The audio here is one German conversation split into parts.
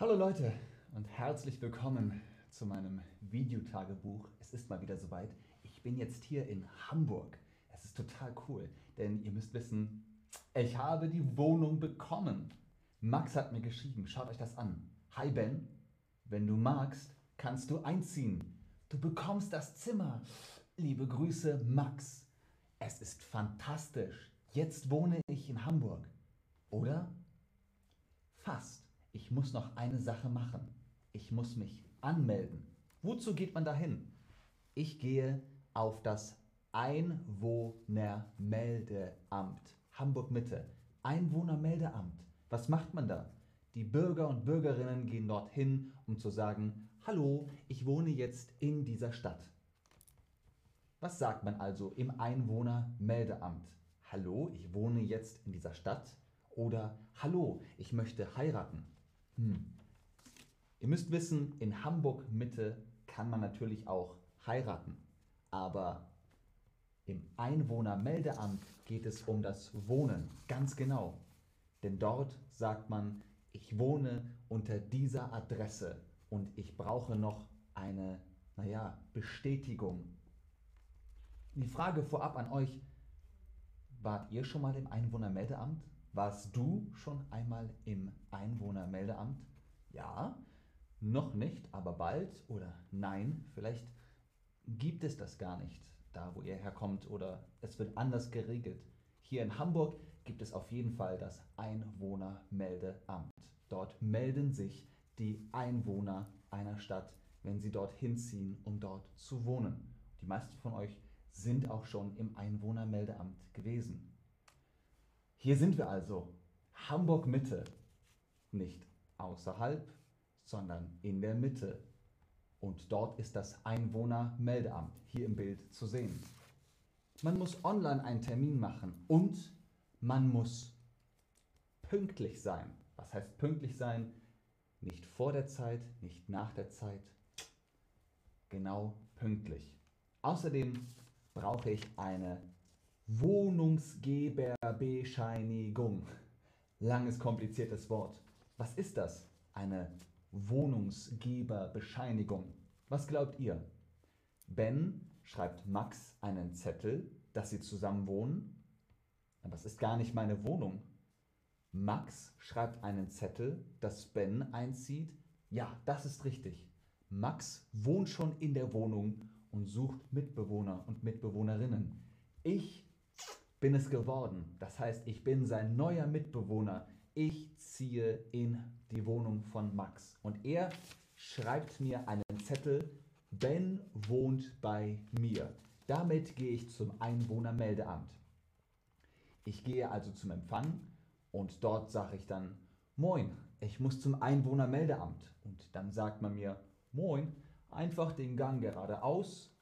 Hallo Leute und herzlich willkommen zu meinem Videotagebuch. Es ist mal wieder soweit. Ich bin jetzt hier in Hamburg. Es ist total cool, denn ihr müsst wissen, ich habe die Wohnung bekommen. Max hat mir geschrieben, schaut euch das an. Hi Ben, wenn du magst, kannst du einziehen. Du bekommst das Zimmer. Liebe Grüße, Max. Es ist fantastisch. Jetzt wohne ich in Hamburg. Ich muss noch eine Sache machen. Ich muss mich anmelden. Wozu geht man dahin? Ich gehe auf das Einwohnermeldeamt. Hamburg Mitte. Einwohnermeldeamt. Was macht man da? Die Bürger und Bürgerinnen gehen dorthin, um zu sagen, hallo, ich wohne jetzt in dieser Stadt. Was sagt man also im Einwohnermeldeamt? Hallo, ich wohne jetzt in dieser Stadt. Oder Hallo, ich möchte heiraten. Hm. Ihr müsst wissen, in Hamburg Mitte kann man natürlich auch heiraten. Aber im Einwohnermeldeamt geht es um das Wohnen, ganz genau. Denn dort sagt man, ich wohne unter dieser Adresse und ich brauche noch eine, naja, Bestätigung. Die Frage vorab an euch, wart ihr schon mal im Einwohnermeldeamt? Warst du schon einmal im Einwohnermeldeamt? Ja, noch nicht, aber bald oder nein, vielleicht gibt es das gar nicht, da wo ihr herkommt oder es wird anders geregelt. Hier in Hamburg gibt es auf jeden Fall das Einwohnermeldeamt. Dort melden sich die Einwohner einer Stadt, wenn sie dort hinziehen, um dort zu wohnen. Die meisten von euch sind auch schon im Einwohnermeldeamt gewesen. Hier sind wir also, Hamburg Mitte, nicht außerhalb, sondern in der Mitte. Und dort ist das Einwohnermeldeamt hier im Bild zu sehen. Man muss online einen Termin machen und man muss pünktlich sein. Was heißt pünktlich sein? Nicht vor der Zeit, nicht nach der Zeit, genau pünktlich. Außerdem brauche ich eine Wohnungsgeberbescheinigung. Langes, kompliziertes Wort. Was ist das? Eine Wohnungsgeberbescheinigung. Was glaubt ihr? Ben schreibt Max einen Zettel, dass sie zusammen wohnen. Aber es ist gar nicht meine Wohnung. Max schreibt einen Zettel, dass Ben einzieht. Ja, das ist richtig. Max wohnt schon in der Wohnung und sucht Mitbewohner und Mitbewohnerinnen. Ich bin es geworden. Das heißt, ich bin sein neuer Mitbewohner. Ich ziehe in die Wohnung von Max. Und er schreibt mir einen Zettel, Ben wohnt bei mir. Damit gehe ich zum Einwohnermeldeamt. Ich gehe also zum Empfang und dort sage ich dann, Moin, ich muss zum Einwohnermeldeamt. Und dann sagt man mir, Moin, einfach den Gang geradeaus,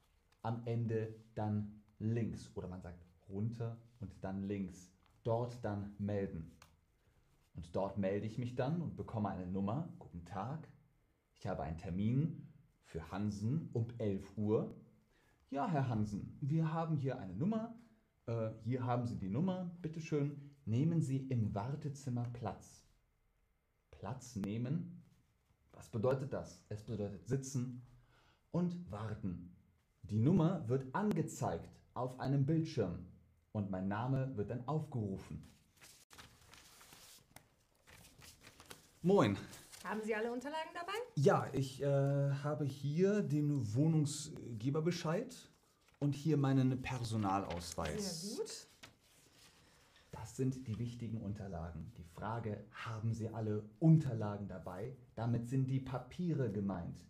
am Ende dann links. Oder man sagt runter und dann links. Dort dann melden. Und dort melde ich mich dann und bekomme eine Nummer. Guten Tag, ich habe einen Termin für Hansen um 11 Uhr. Ja, Herr Hansen, wir haben hier eine Nummer. Äh, hier haben Sie die Nummer. Bitte schön, nehmen Sie im Wartezimmer Platz. Platz nehmen. Was bedeutet das? Es bedeutet sitzen und warten. Die Nummer wird angezeigt auf einem Bildschirm und mein Name wird dann aufgerufen. Moin. Haben Sie alle Unterlagen dabei? Ja, ich äh, habe hier den Wohnungsgeberbescheid und hier meinen Personalausweis. Sehr gut. Das sind die wichtigen Unterlagen. Die Frage, haben Sie alle Unterlagen dabei? Damit sind die Papiere gemeint.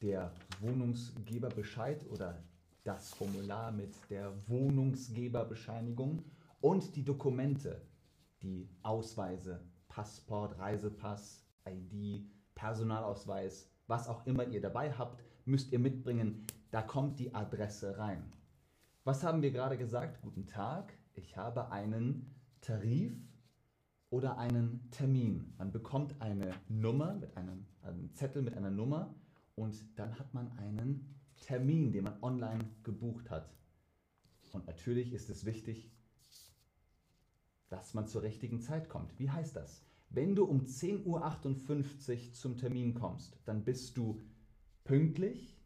Der Wohnungsgeberbescheid oder das Formular mit der Wohnungsgeberbescheinigung und die Dokumente, die Ausweise, Passport, Reisepass, ID, Personalausweis, was auch immer ihr dabei habt, müsst ihr mitbringen. Da kommt die Adresse rein. Was haben wir gerade gesagt? Guten Tag, ich habe einen Tarif oder einen Termin. Man bekommt eine Nummer mit einem, einen Zettel mit einer Nummer und dann hat man einen Termin, den man online gebucht hat. Und natürlich ist es wichtig, dass man zur richtigen Zeit kommt. Wie heißt das? Wenn du um 10.58 Uhr zum Termin kommst, dann bist du pünktlich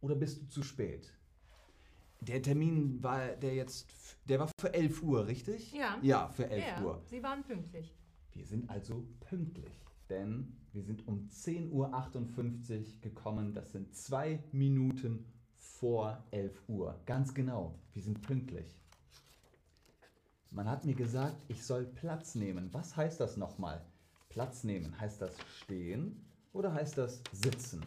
oder bist du zu spät? Der Termin war der jetzt, der war für 11 Uhr, richtig? Ja. Ja, für 11 ja, Uhr. Sie waren pünktlich. Wir sind also pünktlich, denn wir sind um 10.58 Uhr gekommen. Das sind zwei Minuten vor 11 Uhr. Ganz genau, wir sind pünktlich. Man hat mir gesagt, ich soll Platz nehmen. Was heißt das nochmal? Platz nehmen, heißt das stehen oder heißt das sitzen?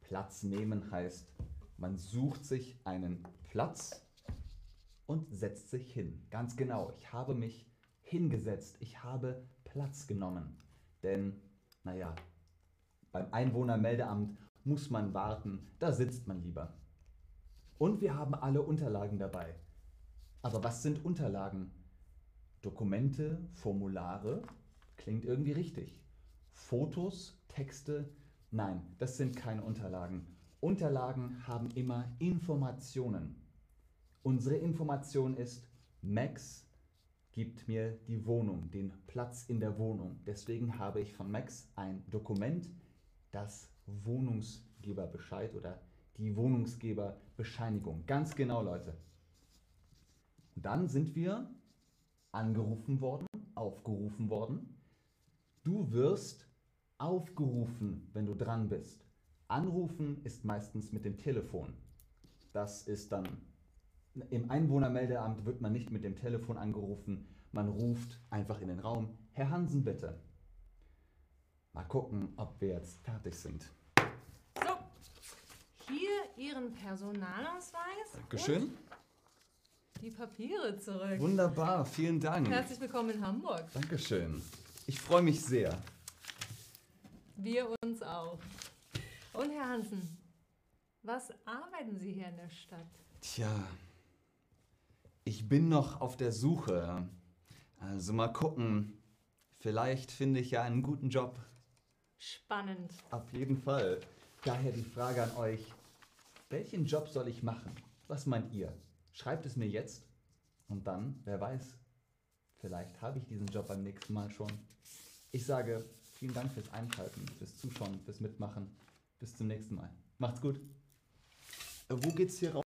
Platz nehmen heißt, man sucht sich einen Platz und setzt sich hin. Ganz genau, ich habe mich hingesetzt, ich habe Platz genommen. Denn, naja, beim Einwohnermeldeamt muss man warten, da sitzt man lieber. Und wir haben alle Unterlagen dabei. Aber was sind Unterlagen? Dokumente, Formulare, klingt irgendwie richtig. Fotos, Texte, nein, das sind keine Unterlagen. Unterlagen haben immer Informationen. Unsere Information ist, Max gibt mir die Wohnung, den Platz in der Wohnung. Deswegen habe ich von Max ein Dokument, das Wohnungsgeberbescheid oder die Wohnungsgeberbescheinigung. Ganz genau, Leute. Dann sind wir angerufen worden, aufgerufen worden. Du wirst aufgerufen, wenn du dran bist. Anrufen ist meistens mit dem Telefon. Das ist dann im Einwohnermeldeamt wird man nicht mit dem Telefon angerufen, man ruft einfach in den Raum. Herr Hansen, bitte. Mal gucken, ob wir jetzt fertig sind. So, hier Ihren Personalausweis. Dankeschön. Und die Papiere zurück. Wunderbar, vielen Dank. Herzlich willkommen in Hamburg. Dankeschön. Ich freue mich sehr. Wir uns auch. Und Herr Hansen, was arbeiten Sie hier in der Stadt? Tja, ich bin noch auf der Suche. Also mal gucken. Vielleicht finde ich ja einen guten Job. Spannend. Auf jeden Fall. Daher die Frage an euch. Welchen Job soll ich machen? Was meint ihr? Schreibt es mir jetzt. Und dann, wer weiß, vielleicht habe ich diesen Job beim nächsten Mal schon. Ich sage vielen Dank fürs Einschalten, fürs Zuschauen, fürs Mitmachen. Bis zum nächsten Mal. Macht's gut. Wo geht's hier raus?